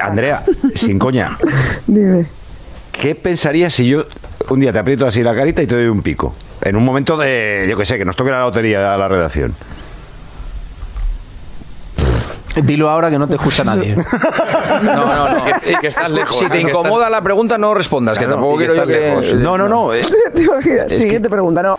Andrea, sin coña, Dime. ¿qué pensarías si yo un día te aprieto así la carita y te doy un pico? En un momento de, yo que sé, que nos toque la lotería a la redacción. Dilo ahora que no te escucha nadie. No, no, no. Y que estás lejos. Si te incomoda la pregunta, no respondas, que tampoco quiero yo que. lejos. No, no, no. eh, ¿Te imaginas? Siguiente pregunta, no.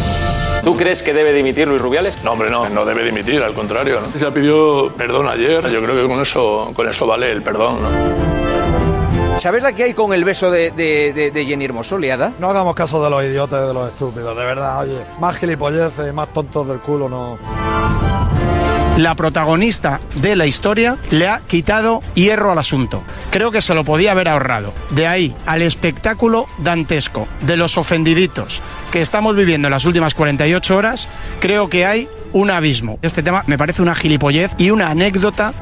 ¿Tú crees que debe dimitir Luis Rubiales? No, hombre, no, no debe dimitir, al contrario. ¿no? Se pidió perdón ayer, yo creo que con eso, con eso vale el perdón. ¿no? ¿Sabes la que hay con el beso de, de, de, de Jenny Hermoso, liada? No hagamos caso de los idiotas y de los estúpidos, de verdad, oye. Más gilipolleces, más tontos del culo, no. La protagonista de la historia le ha quitado hierro al asunto. Creo que se lo podía haber ahorrado. De ahí al espectáculo dantesco de los ofendiditos que estamos viviendo en las últimas 48 horas, creo que hay un abismo. Este tema me parece una gilipollez y una anécdota.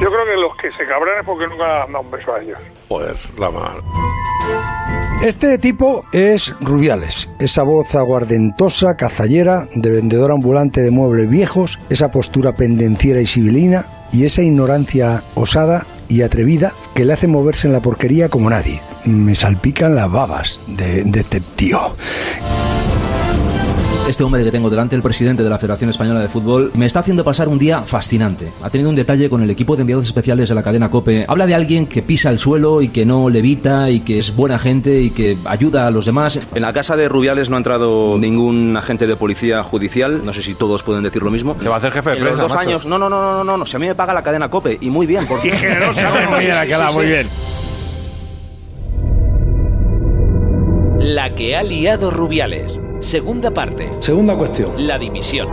Yo creo que los que se cabran es porque nunca han dado un beso a ellos. Joder, la mar. Este tipo es Rubiales, esa voz aguardentosa, cazallera, de vendedor ambulante de muebles viejos, esa postura pendenciera y sibilina y esa ignorancia osada y atrevida que le hace moverse en la porquería como nadie. Me salpican las babas de, de este tío. Este hombre que tengo delante, el presidente de la Federación Española de Fútbol, me está haciendo pasar un día fascinante. Ha tenido un detalle con el equipo de enviados especiales de la cadena COPE. Habla de alguien que pisa el suelo y que no levita y que es buena gente y que ayuda a los demás. En la casa de Rubiales no ha entrado ningún agente de policía judicial. No sé si todos pueden decir lo mismo. ¿Qué va a hacer jefe de En los prensa, dos macho? años. No, no, no, no, no, no. Si a mí me paga la cadena COPE. Y muy bien, porque. Generosamente, mira, que la muy bien. La que ha liado Rubiales. Segunda parte. Segunda cuestión. La dimisión.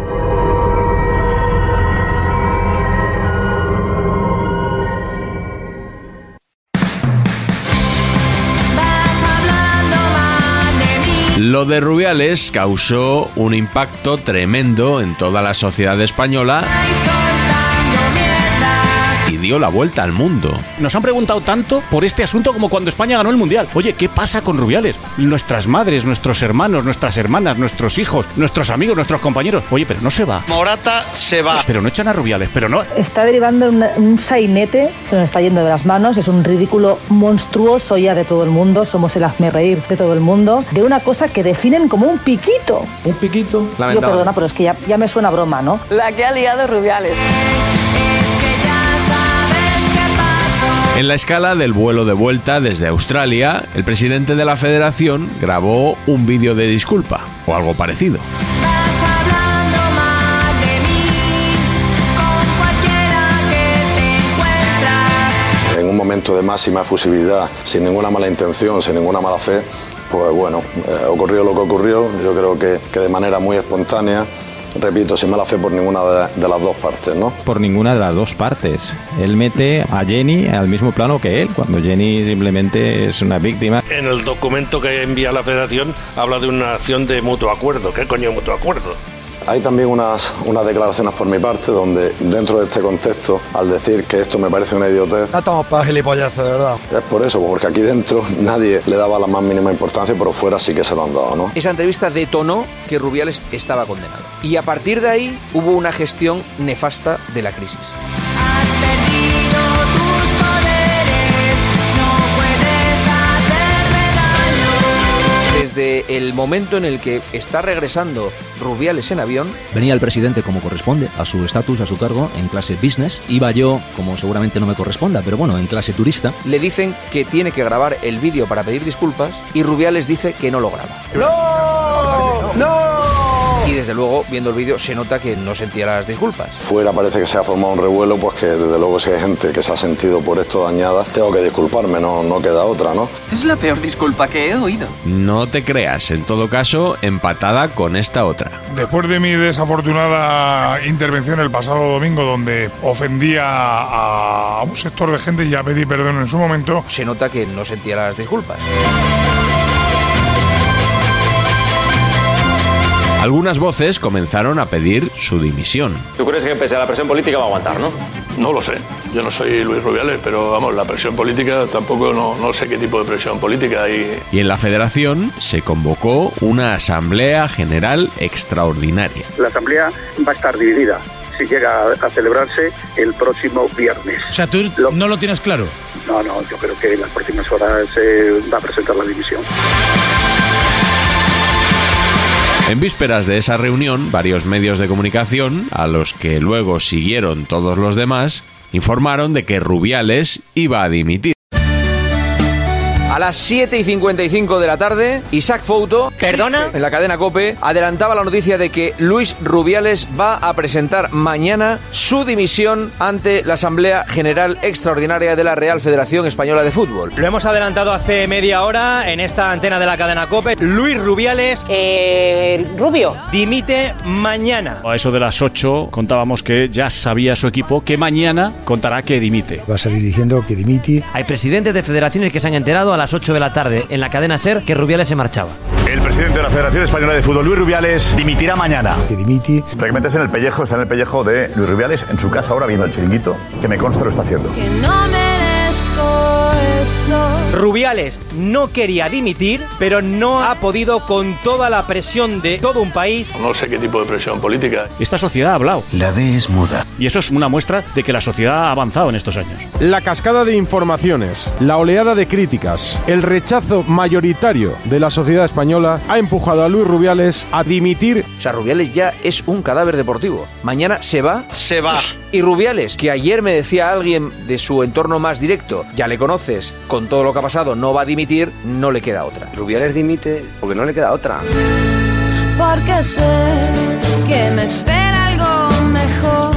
Lo de Rubiales causó un impacto tremendo en toda la sociedad española dio la vuelta al mundo. Nos han preguntado tanto por este asunto como cuando España ganó el Mundial. Oye, ¿qué pasa con Rubiales? Nuestras madres, nuestros hermanos, nuestras hermanas, nuestros hijos, nuestros amigos, nuestros compañeros. Oye, pero no se va. Morata se va. Pero no echan a Rubiales, pero no. Está derivando un, un sainete, se nos está yendo de las manos, es un ridículo monstruoso ya de todo el mundo, somos el hazme reír de todo el mundo, de una cosa que definen como un piquito. Un piquito. Yo perdona, pero es que ya, ya me suena broma, ¿no? La que ha liado Rubiales. En la escala del vuelo de vuelta desde Australia, el presidente de la federación grabó un vídeo de disculpa, o algo parecido. En un momento de máxima efusividad, sin ninguna mala intención, sin ninguna mala fe, Pues bueno, eh, ocurrió lo que ocurrió, yo creo que, que de manera muy espontánea. Repito, sin mala fe por ninguna de, de las dos partes, ¿no? Por ninguna de las dos partes. Él mete a Jenny al mismo plano que él, cuando Jenny simplemente es una víctima. En el documento que envía la federación habla de una acción de mutuo acuerdo. ¿Qué coño mutuo acuerdo? Hay también unas, unas declaraciones por mi parte donde dentro de este contexto, al decir que esto me parece una idiotez, No estamos para gilipollas, de verdad. es por eso, porque aquí dentro nadie le daba la más mínima importancia, pero fuera sí que se lo han dado, ¿no? Esa entrevista detonó que Rubiales estaba condenado. Y a partir de ahí hubo una gestión nefasta de la crisis. Desde el momento en el que está regresando Rubiales en avión, Venía el presidente como corresponde, a su estatus, a su cargo, en clase business. Iba yo, como seguramente no me corresponda, pero bueno, en clase turista. le dicen que tiene que grabar el vídeo para pedir disculpas y Rubiales dice que no lo graba. ¡No! Desde luego, viendo el vídeo, se nota que no sentía las disculpas. Fuera parece que se ha formado un revuelo, pues que desde luego si hay gente que se ha sentido por esto dañada, tengo que disculparme, no, no queda otra, ¿no? Es la peor disculpa que he oído. No te creas, en todo caso, empatada con esta otra. Después de mi desafortunada intervención el pasado domingo, donde ofendía a un sector de gente y ya pedí perdón en su momento, Se nota que no sentía las disculpas. Algunas voces comenzaron a pedir su dimisión. ¿Tú crees que pese a la presión política va a aguantar, no? No lo sé. Yo no soy Luis Rubiales, pero vamos, la presión política tampoco no, no sé qué tipo de presión política hay. Y en la federación se convocó una asamblea general extraordinaria. La asamblea va a estar dividida si llega a, celebrarse el próximo viernes. O sea, tú no lo tienes claro. No, no, yo creo que en las próximas horas se va a presentar la dimisión. En vísperas de esa reunión, varios medios de comunicación, a los que luego siguieron todos los demás, informaron de que Rubiales iba a dimitir. A las 7 y 55 de la tarde, Isaac Fouto, ¿Perdona? en la cadena Cope, adelantaba la noticia de que Luis Rubiales va a presentar mañana su dimisión ante la Asamblea General Extraordinaria de la Real Federación Española de Fútbol. Lo hemos adelantado hace media hora en esta antena de la cadena COPE. Luis Rubiales. Rubio. Dimite mañana. A eso de las 8 contábamos que ya sabía su equipo que mañana contará que dimite. Va a salir diciendo que dimiti. Hay presidentes de federaciones que se han enterado a las 8 de la tarde en la cadena SER que Rubiales se marchaba. El presidente de la Federación Española de Fútbol, Luis Rubiales, dimitirá mañana. Que dimiti. Realmente es en el pellejo, está en el pellejo de Luis Rubiales en su casa ahora viendo el chiringuito, que me consta lo está haciendo. Rubiales no quería dimitir, pero no ha podido con toda la presión de todo un país. No sé qué tipo de presión política. Esta sociedad ha hablado. La D es muda. Y eso es una muestra de que la sociedad ha avanzado en estos años. La cascada de informaciones, la oleada de críticas, el rechazo mayoritario de la sociedad española ha empujado a Luis Rubiales a dimitir. O sea, Rubiales ya es un cadáver deportivo. Mañana se va. Se va. Y Rubiales, que ayer me decía alguien de su entorno más directo, ya le conoces, con todo lo que ha pasado, no va a dimitir, no le queda otra. Rubiales dimite porque no le queda otra. Porque sé que me espera algo mejor.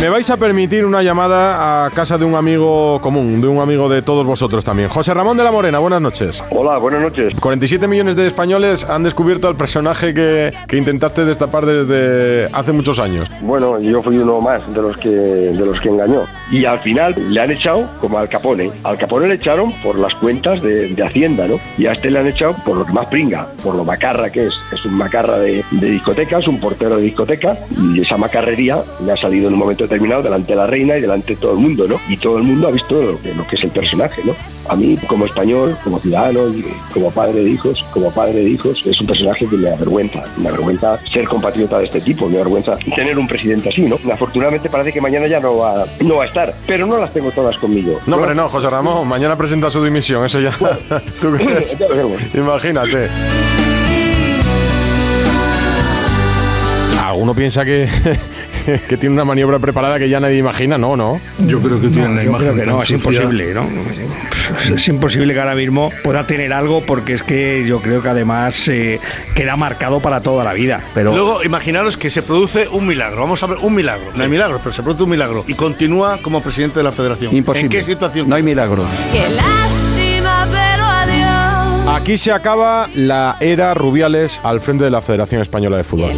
Me vais a permitir una llamada a casa de un amigo común, de un amigo de todos vosotros también. José Ramón de la Morena, buenas noches. Hola, buenas noches. 47 millones de españoles han descubierto al personaje que, que intentaste destapar desde hace muchos años. Bueno, yo fui uno más de los que de los que engañó. Y al final le han echado como al Capone. Al Capone le echaron por las cuentas de, de Hacienda, ¿no? Y a este le han echado por lo que más pringa, por lo macarra que es. Es un macarra de, de discoteca, es un portero de discoteca. Y esa macarrería le ha salido en un momento determinado delante de la reina y delante de todo el mundo, ¿no? Y todo el mundo ha visto lo lo que es el personaje, ¿no? A mí, como español, como ciudadano, y como padre de hijos, como padre de hijos, es un personaje que me avergüenza. Me avergüenza ser compatriota de este tipo, me avergüenza tener un presidente así, ¿no? Afortunadamente parece que mañana ya no va, no va a estar, pero no las tengo todas conmigo. No, hombre, no, José Ramón, mañana presenta su dimisión, eso ya. ¿Tú crees? Ya. Imagínate. Alguno piensa que, que tiene una maniobra preparada que ya nadie imagina, no, no. Yo creo que tiene No, la yo imagen creo que tan no, es sucia. imposible, ¿no? Es imposible que ahora mismo pueda tener algo porque es que yo creo que además eh, queda marcado para toda la vida. Pero Luego, imaginaros que se produce un milagro. Vamos a ver, un milagro. No hay milagros, pero se produce un milagro. Y continúa como presidente de la federación. Imposible. ¿En qué situación? No hay milagro. Qué lástima, pero adiós. Aquí se acaba la era Rubiales al frente de la Federación Española de Fútbol.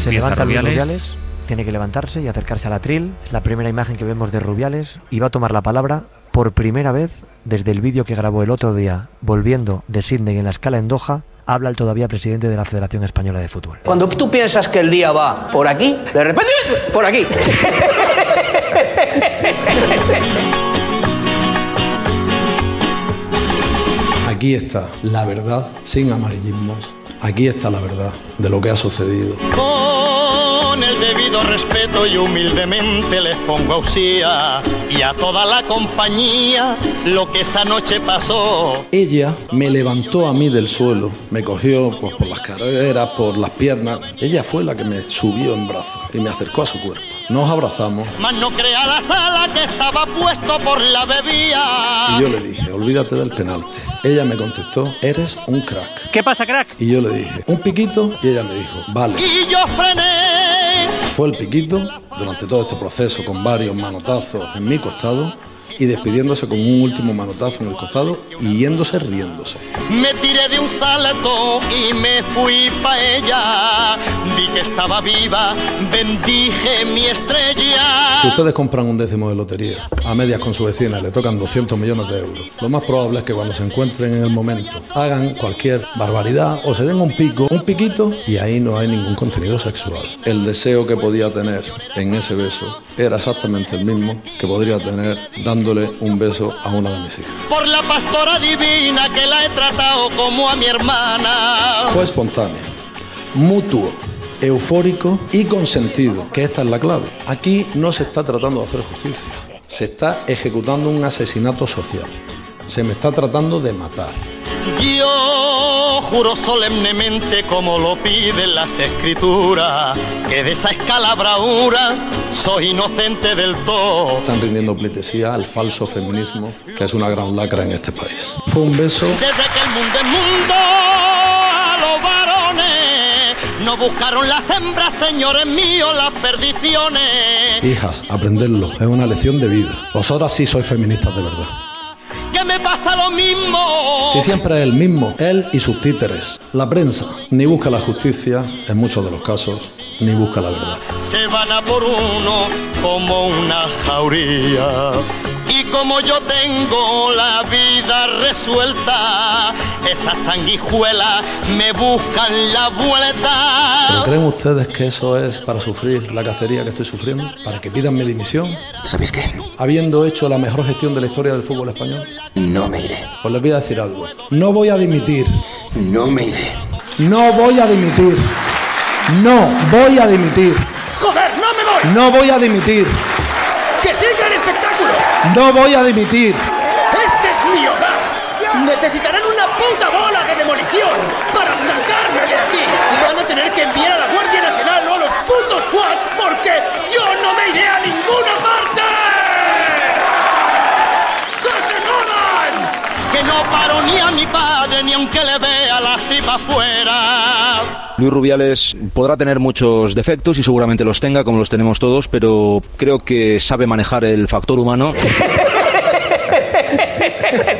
Se levanta Luis Rubiales. Rubiales, tiene que levantarse y acercarse al atril. Es la primera imagen que vemos de Rubiales y va a tomar la palabra por primera vez desde el vídeo que grabó el otro día volviendo de Sydney en la escala en Doha. Habla el todavía presidente de la Federación Española de Fútbol. Cuando tú piensas que el día va por aquí, de repente, por aquí. Aquí está la verdad sin amarillismos. Aquí está la verdad de lo que ha sucedido. Con el debido respeto y humildemente les pongo a Usía y a toda la compañía lo que esa noche pasó. Ella me levantó a mí del suelo, me cogió pues, por las caderas, por las piernas. Ella fue la que me subió en brazos y me acercó a su cuerpo. Nos abrazamos Mas no crea la sala que estaba puesto por la bebida. y yo le dije, olvídate del penalti. Ella me contestó, eres un crack. ¿Qué pasa, crack? Y yo le dije, un piquito y ella me dijo, vale. Y yo frené. Fue el piquito durante todo este proceso con varios manotazos en mi costado y despidiéndose con un último manotazo en el costado y yéndose riéndose. Me tiré de un salto y me fui pa' ella. Vi que estaba viva, bendije mi estrella. Si ustedes compran un décimo de lotería a medias con su vecina le tocan 200 millones de euros, lo más probable es que cuando se encuentren en el momento hagan cualquier barbaridad o se den un pico, un piquito y ahí no hay ningún contenido sexual. El deseo que podía tener en ese beso era exactamente el mismo que podría tener dándole un beso a una de mis hijas. Por la pastora divina que la he tratado como a mi hermana. Fue espontáneo, mutuo, eufórico y consentido, que esta es la clave. Aquí no se está tratando de hacer justicia, se está ejecutando un asesinato social. Se me está tratando de matar. Yo juro solemnemente como lo piden las escrituras, que de esa escala bravura soy inocente del todo. Están rindiendo pleitesía al falso feminismo, que es una gran lacra en este país. Fue un beso Desde que el mundo es mundo, a los varones no buscaron las hembras, señores míos, las perdiciones. Hijas, aprenderlo es una lección de vida. Vosotras sí sois feministas de verdad. Que me pasa lo mismo. Si siempre es el mismo, él y sus títeres. La prensa ni busca la justicia, en muchos de los casos, ni busca la verdad. se van a por uno como una jauría. Y como yo tengo la vida resuelta, esas sanguijuelas me buscan la ¿Pero vuelta. creen ustedes que eso es para sufrir la cacería que estoy sufriendo? ¿Para que pidan mi dimisión? ¿Sabéis qué? Habiendo hecho la mejor gestión de la historia del fútbol español. No me iré. Pues les voy a decir algo. No voy a dimitir. No me iré. No voy a dimitir. No voy a dimitir. ¡Joder, no me voy! No voy a dimitir. No voy a dimitir. ¡Este es mi hogar! Necesitarán una puta bola de demolición para sacarme de aquí. Van a tener que enviar a la Guardia Nacional o a los putos SWAT porque yo no me iré a ninguna parte. ¡Que se jodan! Que no paro ni a mi padre ni aunque le vea las tripas fuera. Luis Rubiales podrá tener muchos defectos y seguramente los tenga, como los tenemos todos, pero creo que sabe manejar el factor humano.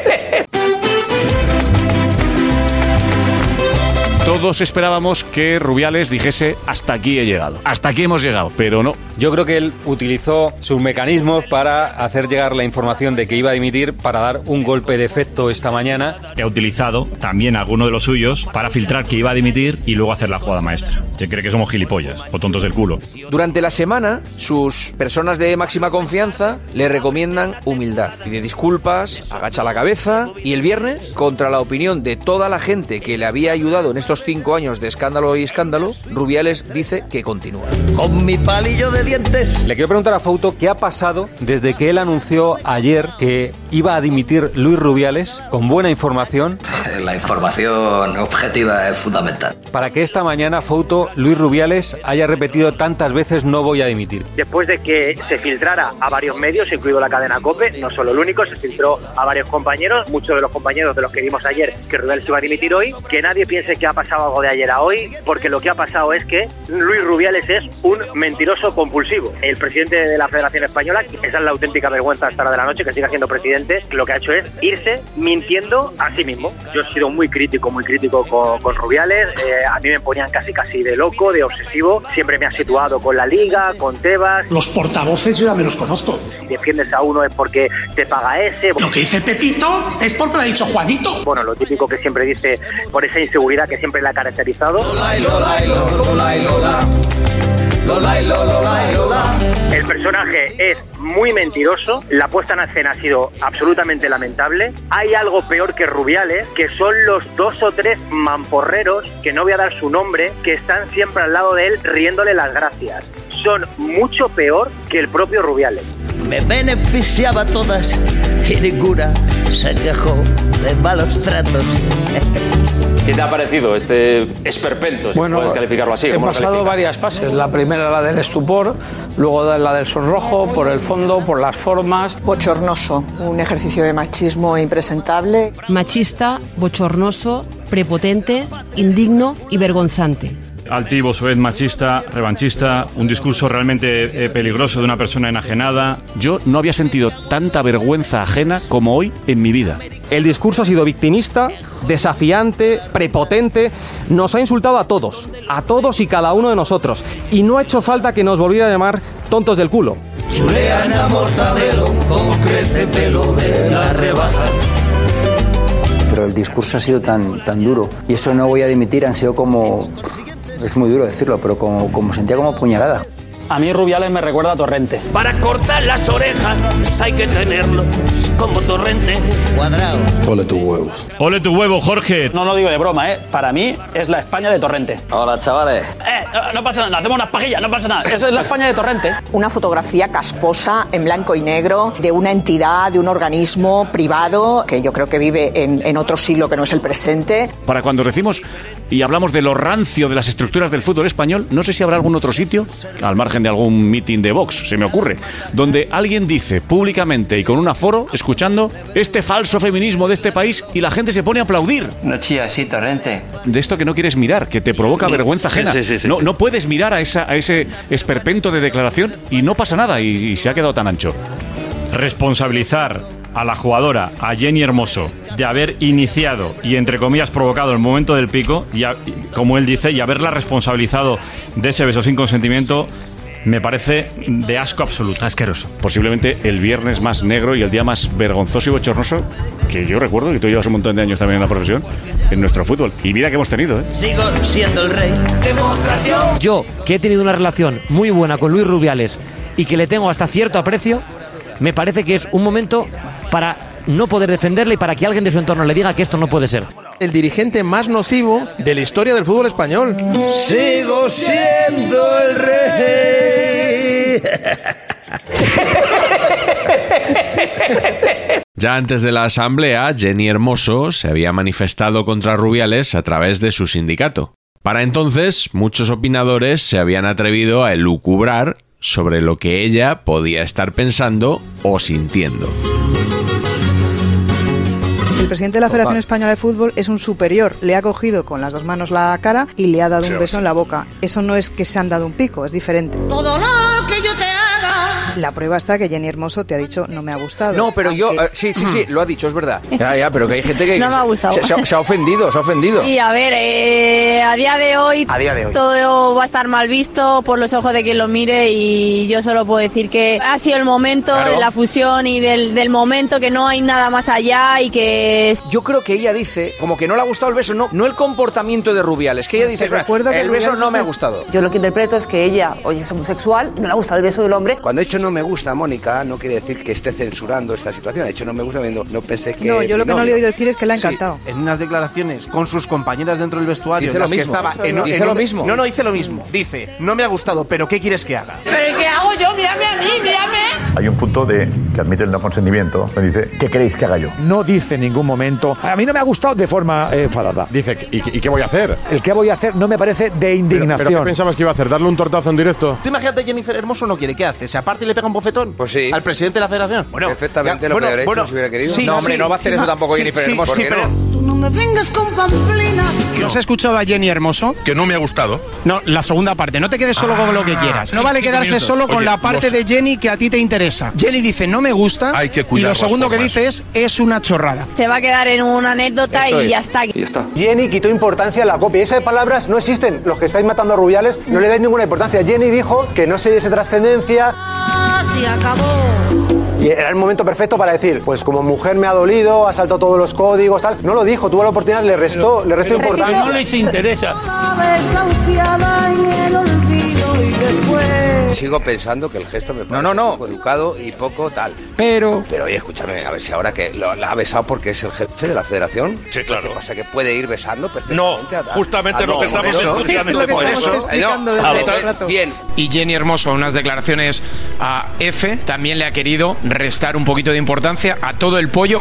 Todos esperábamos que Rubiales dijese hasta aquí he llegado. Hasta aquí hemos llegado, pero no. Yo creo que él utilizó sus mecanismos para hacer llegar la información de que iba a dimitir para dar un golpe de efecto esta mañana. que ha utilizado también alguno de los suyos para filtrar que iba a dimitir y luego hacer la jugada maestra. Se cree que somos gilipollas o tontos del culo. Durante la semana, sus personas de máxima confianza le recomiendan humildad. Pide disculpas, agacha la cabeza y el viernes, contra la opinión de toda la gente que le había ayudado en estos cinco años de escándalo y escándalo, Rubiales dice que continúa. Con mi palillo de dientes. Le quiero preguntar a Fauto qué ha pasado desde que él anunció ayer que iba a dimitir Luis Rubiales con buena información La información objetiva es fundamental. para que esta mañana Fauto Luis Rubiales haya repetido tantas veces no voy a dimitir. Después de que se filtrara a varios medios, incluido la cadena COPE, no solo el único, se filtró a varios compañeros, muchos de los compañeros de los que vimos ayer que Rubiales iba a dimitir hoy, que nadie piense que ha pasado algo de ayer a hoy, porque lo que ha pasado es que Luis Rubiales es un mentiroso compulsivo. El presidente de la Federación Española, esa es la auténtica vergüenza hasta la de la noche, que siga siendo presidente, lo que ha hecho es irse mintiendo a sí mismo. Yo he sido muy crítico, muy crítico con, con Rubiales, eh, a mí me ponían casi casi de loco, de obsesivo, siempre me ha situado con la Liga, con Tebas. Los portavoces yo ya me los conozco. Si defiendes a uno es porque te paga ese. Lo que dice Pepito es porque lo ha dicho Juanito. Bueno, lo típico que siempre dice por esa inseguridad que siempre le caracterizado. El personaje es muy mentiroso, la puesta en escena ha sido absolutamente lamentable. Hay algo peor que Rubiales, que son los dos o tres mamporreros, que no voy a dar su nombre, que están siempre al lado de él riéndole las gracias. Son mucho peor que el propio Rubiales. Me beneficiaba todas y ninguna se quejó de malos tratos. ¿Qué te ha parecido este esperpento, si puedes calificarlo así? He ¿Cómo lo pasado varias fases. La primera la del estupor, luego la del sonrojo, por el fondo, por las formas. Bochornoso, un ejercicio de machismo impresentable. Machista, bochornoso, prepotente, indigno y vergonzante. Altivo, soez, machista, revanchista, un discurso realmente eh, peligroso de una persona enajenada. Yo no había sentido tanta vergüenza ajena como hoy en mi vida. El discurso ha sido victimista, desafiante, prepotente. Nos ha insultado a todos, a todos y cada uno de nosotros. Y no ha hecho falta que nos volviera a llamar tontos del culo. Chulean a mortadelo como crece pelo de la rebaja. Pero el discurso ha sido tan, tan duro. Y eso no voy a dimitir, han sido como. Es muy duro decirlo, pero como, como sentía como puñalada. A mí Rubiales me recuerda a Torrente. Para cortar las orejas hay que tenerlos como torrente. Cuadrado. Ole tus huevos. Ole tu huevo, Jorge. No lo digo de broma, ¿eh? Para mí es la España de Torrente. Hola, chavales. Eh, no, no pasa nada, hacemos unas pajillas, no pasa nada. Esa es la España de Torrente. Una fotografía casposa en blanco y negro de una entidad, de un organismo privado que yo creo que vive en, en otro siglo que no es el presente. Para cuando decimos y hablamos de lo rancio de las estructuras del fútbol español, no sé si habrá algún otro sitio, al margen de algún meeting de Vox, se me ocurre, donde alguien dice públicamente y con un aforo, escuchando, este falso feminismo de este país y la gente se pone a aplaudir. No chía así, torrente. De esto que no quieres mirar, que te provoca vergüenza ajena. Sí, sí, sí, no, sí. no puedes mirar a, esa, a ese esperpento de declaración y no pasa nada y, y se ha quedado tan ancho. Responsabilizar a la jugadora, a Jenny Hermoso, de haber iniciado y entre comillas provocado el momento del pico, y a- y como él dice, y haberla responsabilizado de ese beso sin consentimiento, me parece de asco absoluto. Asqueroso. Posiblemente el viernes más negro y el día más vergonzoso y bochornoso que yo recuerdo, que tú llevas un montón de años también en la profesión, en nuestro fútbol. Y mira que hemos tenido, ¿eh? Sigo siendo el rey. Demostración. Yo, que he tenido una relación muy buena con Luis Rubiales y que le tengo hasta cierto aprecio, me parece que es un momento para no poder defenderle y para que alguien de su entorno le diga que esto no puede ser. El dirigente más nocivo de la historia del fútbol español. Sigo siendo el rey. Ya antes de la asamblea, Jenny Hermoso se había manifestado contra Rubiales a través de su sindicato. Para entonces, muchos opinadores se habían atrevido a elucubrar sobre lo que ella podía estar pensando o sintiendo. El presidente de la Federación Española de Fútbol es un superior. Le ha cogido con las dos manos la cara y le ha dado un beso en la boca. Eso no es que se han dado un pico, es diferente. Todo lo que. La prueba está que Jenny Hermoso te ha dicho no me ha gustado. No, pero yo, eh, sí, sí, sí, lo ha dicho, es verdad. Ya, ya, pero que hay gente que No me ha gustado. Se, se ha- se ha ofendido, se ha ofendido. Y a ver, eh, a día de hoy A día de hoy. todo va a estar mal visto por los ojos de quien lo mire y yo solo puedo decir que ha sido el momento Claro. de la fusión y del, del momento que no hay nada más allá y que es- Yo creo que ella dice, como que no le ha gustado el beso, no, no el comportamiento de Rubiales, que ella dice, que el beso Rubiales no me ha gustado. Yo lo que interpreto es que ella hoy es homosexual y no le gusta el beso del hombre. Cuando he dicho no me gusta, Mónica, no quiere decir que esté censurando esta situación. Ha dicho no me gusta viendo, no pensé que. No, yo lo que no le he oído decir es que le ha encantado. En unas declaraciones con sus compañeras dentro del vestuario. Dice en lo las que mismo. estaba en- en lo mismo. No, no, dice lo mismo. Dice, no me ha gustado, pero ¿qué quieres que haga? ¿Pero qué hago yo? Mírame a mí, mírame. Hay un punto de que admite el no consentimiento. Me dice, ¿qué queréis que haga yo? No dice en ningún momento. A mí no me ha gustado de forma eh, enfadada. Dice, ¿y, y qué voy a hacer? El que voy a hacer no me parece de ¿Pero, indignación. pero qué pensabas que iba a hacer? ¿Darle un tortazo en directo? Tú imagínate Jennifer Hermoso no quiere, ¿qué hace? ¿Se aparte y le pega un bofetón? Pues sí. ¿Al presidente de la federación? Bueno, Perfectamente ya, lo bueno, que hubiera hecho bueno, si hubiera querido. sí, No, hombre, sí, no va a hacer sí, eso tampoco sí, Jennifer sí, Hermoso, sí, ¿por qué pero- no? Me vengas con pamplinas. ¿No has escuchado a Jenny Hermoso? Que no me ha gustado. No, la segunda parte. No te quedes solo con lo que Ah, quieras. No vale quedarse minutos. solo con Oye, la parte de Jenny que a ti te interesa. Jenny dice no me gusta. Hay que y cuidar lo las segundo que dice es es una chorrada. Se va a quedar en una anécdota y ya está. Jenny quitó importancia a la copia. Esas palabras no existen. Los que estáis matando a Rubiales no le dais ninguna importancia. Jenny dijo que no se diese trascendencia Se acabó. Y era el momento perfecto para decir, pues como mujer me ha dolido, ha saltado todos los códigos, tal. No lo dijo, tuvo la oportunidad, le restó, le restó importancia. interesa. en el olvido y después. Sigo pensando que el gesto me parece poco educado y poco tal. Pero... Pero oye, escúchame, a ver si ahora que lo, la ha besado porque es el jefe de la federación. Sí, claro. ¿Qué pasa? ¿Que puede ir besando No, perfectamente? a- justamente a- lo que estamos eso. explicando. Por eso. No, Bien, Y Jenny Hermoso, unas declaraciones a F, también le ha querido restar un poquito de importancia a todo el pollo.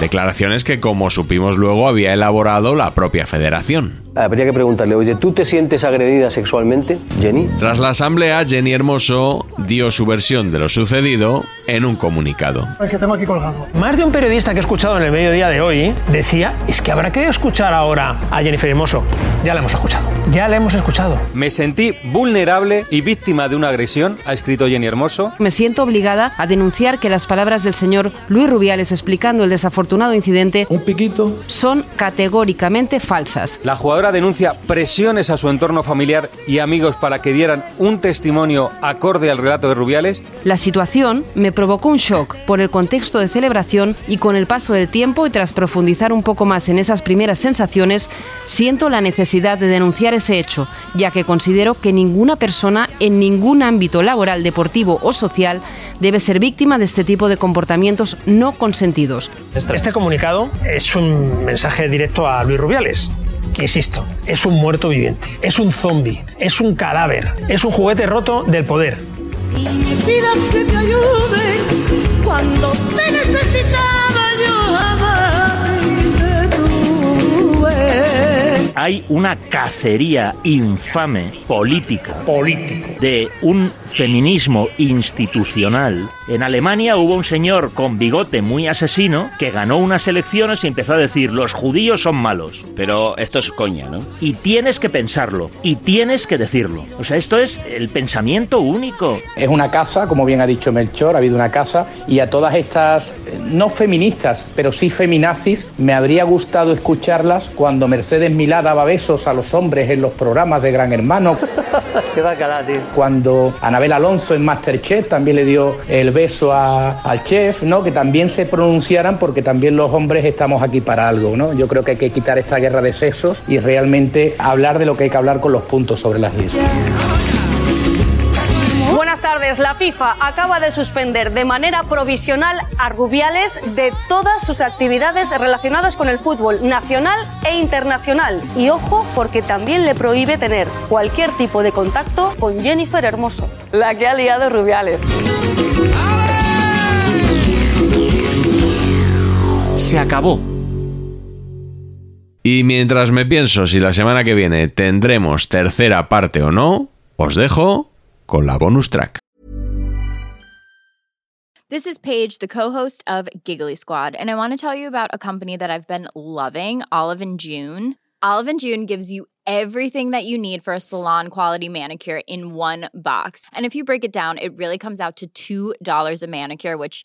Declaraciones que, como supimos luego, había elaborado la propia federación. Habría que preguntarle, oye, ¿tú te sientes agredida sexualmente, Jenny? Tras la asamblea, Jenny Hermoso dio su versión de lo sucedido en un comunicado. Es que tengo aquí colgado. Más de un periodista que he escuchado en el mediodía de hoy decía, es que habrá que escuchar ahora a Jennifer Hermoso. Ya la hemos escuchado. Ya la hemos escuchado. Me sentí vulnerable y víctima de una agresión, ha escrito Jenny Hermoso. Me siento obligada a denunciar que las palabras del señor Luis Rubiales explicando el desafortunado incidente Un piquito. son categóricamente falsas. La jugadora denuncia presiones a su entorno familiar y amigos para que dieran un testimonio acorde al relato de Rubiales. La situación me provocó un shock por el contexto de celebración y con el paso del tiempo y tras profundizar un poco más en esas primeras sensaciones, siento la necesidad de denunciar ese hecho, ya que considero que ninguna persona en ningún ámbito laboral, deportivo o social debe ser víctima de este tipo de comportamientos no consentidos. Este comunicado es un mensaje directo a Luis Rubiales. Que insisto, es un muerto viviente, es un zombie, es un cadáver, es un juguete roto del poder. Y pidas que te ayude cuando te necesitaba yo jamás te tuve. Hay una cacería infame política, político, de un feminismo institucional. En Alemania hubo un señor con bigote muy asesino que ganó unas elecciones y empezó a decir los judíos son malos. Pero esto es coña, ¿no? Y tienes que pensarlo y tienes que decirlo. O sea, esto es el pensamiento único. Es una casa, como bien ha dicho Melchor, ha habido una casa, y a todas estas, no feministas, pero sí feminazis, me habría gustado escucharlas cuando Mercedes Milá daba besos a los hombres en los programas de Gran Hermano. Qué bacala, tío. Cuando Anabel Alonso en Masterchef también le dio el beso a- al chef, ¿no? Que también se pronunciaran porque también los hombres estamos aquí para algo, ¿no? Yo creo que hay que quitar esta guerra de sexos y realmente hablar de lo que hay que hablar con los puntos sobre las islas. Buenas tardes. La FIFA acaba de suspender de manera provisional a Rubiales de todas sus actividades relacionadas con el fútbol nacional e internacional. Y ojo, porque también le prohíbe tener cualquier tipo de contacto con Jennifer Hermoso. La que ha liado Rubiales. Se acabó. Y mientras me pienso si la semana que viene tendremos tercera parte o no, os dejo con la bonus track. This is Paige, the co-host of Giggly Squad, and I want to tell you about a company that I've been loving, Olive and June. Olive and June gives you everything that you need for a salon quality manicure in one box. And if you break it down, it really comes out to $2 a manicure, which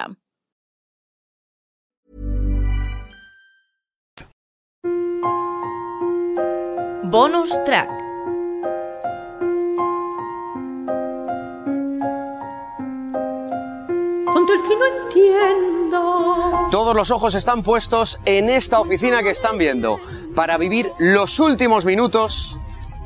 Bonus track. Cuando el que no entienda. Todos los ojos están puestos en esta oficina que están viendo para vivir los últimos minutos.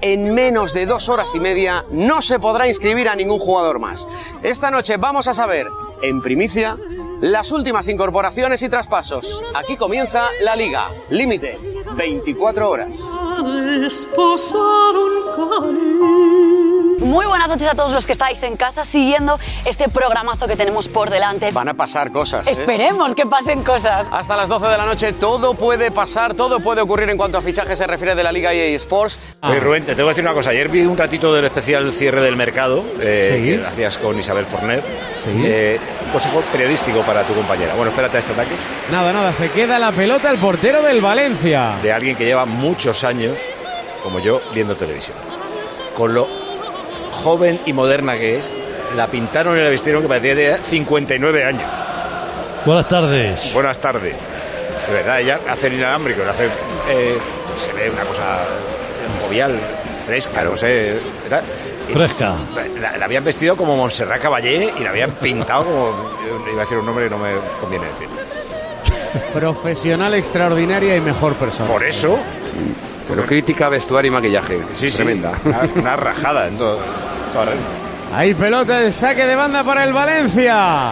En menos de dos horas y media no se podrá inscribir a ningún jugador más. Esta noche vamos a saber, en primicia, las últimas incorporaciones y traspasos. Aquí comienza la liga. Límite, 24 horas. Muy buenas noches a todos los que estáis en casa siguiendo este programazo que tenemos por delante. Van a pasar cosas. ¿eh? Esperemos que pasen cosas. Hasta las 12 de la noche todo puede pasar, todo puede ocurrir en cuanto a fichajes se refiere de la Liga EA Sports. Oye, Rubén, te tengo que decir una cosa. Ayer vi un ratito del especial cierre del mercado eh, Sí. que hacías con Isabel Forner. Sí. Eh, un consejo periodístico para tu compañera. Bueno, espérate a este ataque. Nada, nada, se queda la pelota el portero del Valencia. De alguien que lleva muchos años, como yo, viendo televisión. Con lo joven y moderna que es, la pintaron y la vistieron que parecía de 59 años. Buenas tardes. Buenas tardes. De verdad, ella hace el inalámbrico, le hace, eh, se ve una cosa jovial, fresca, no sé. Fresca. La, la habían vestido como Montserrat Caballé y la habían pintado como. Iba a decir un nombre que no me conviene decir. Profesional extraordinaria y mejor persona. Por eso. Pero crítica, vestuario y maquillaje. Sí, sí. Tremenda. Una, una rajada en todo. regla. Hay pelota el saque de banda para el Valencia.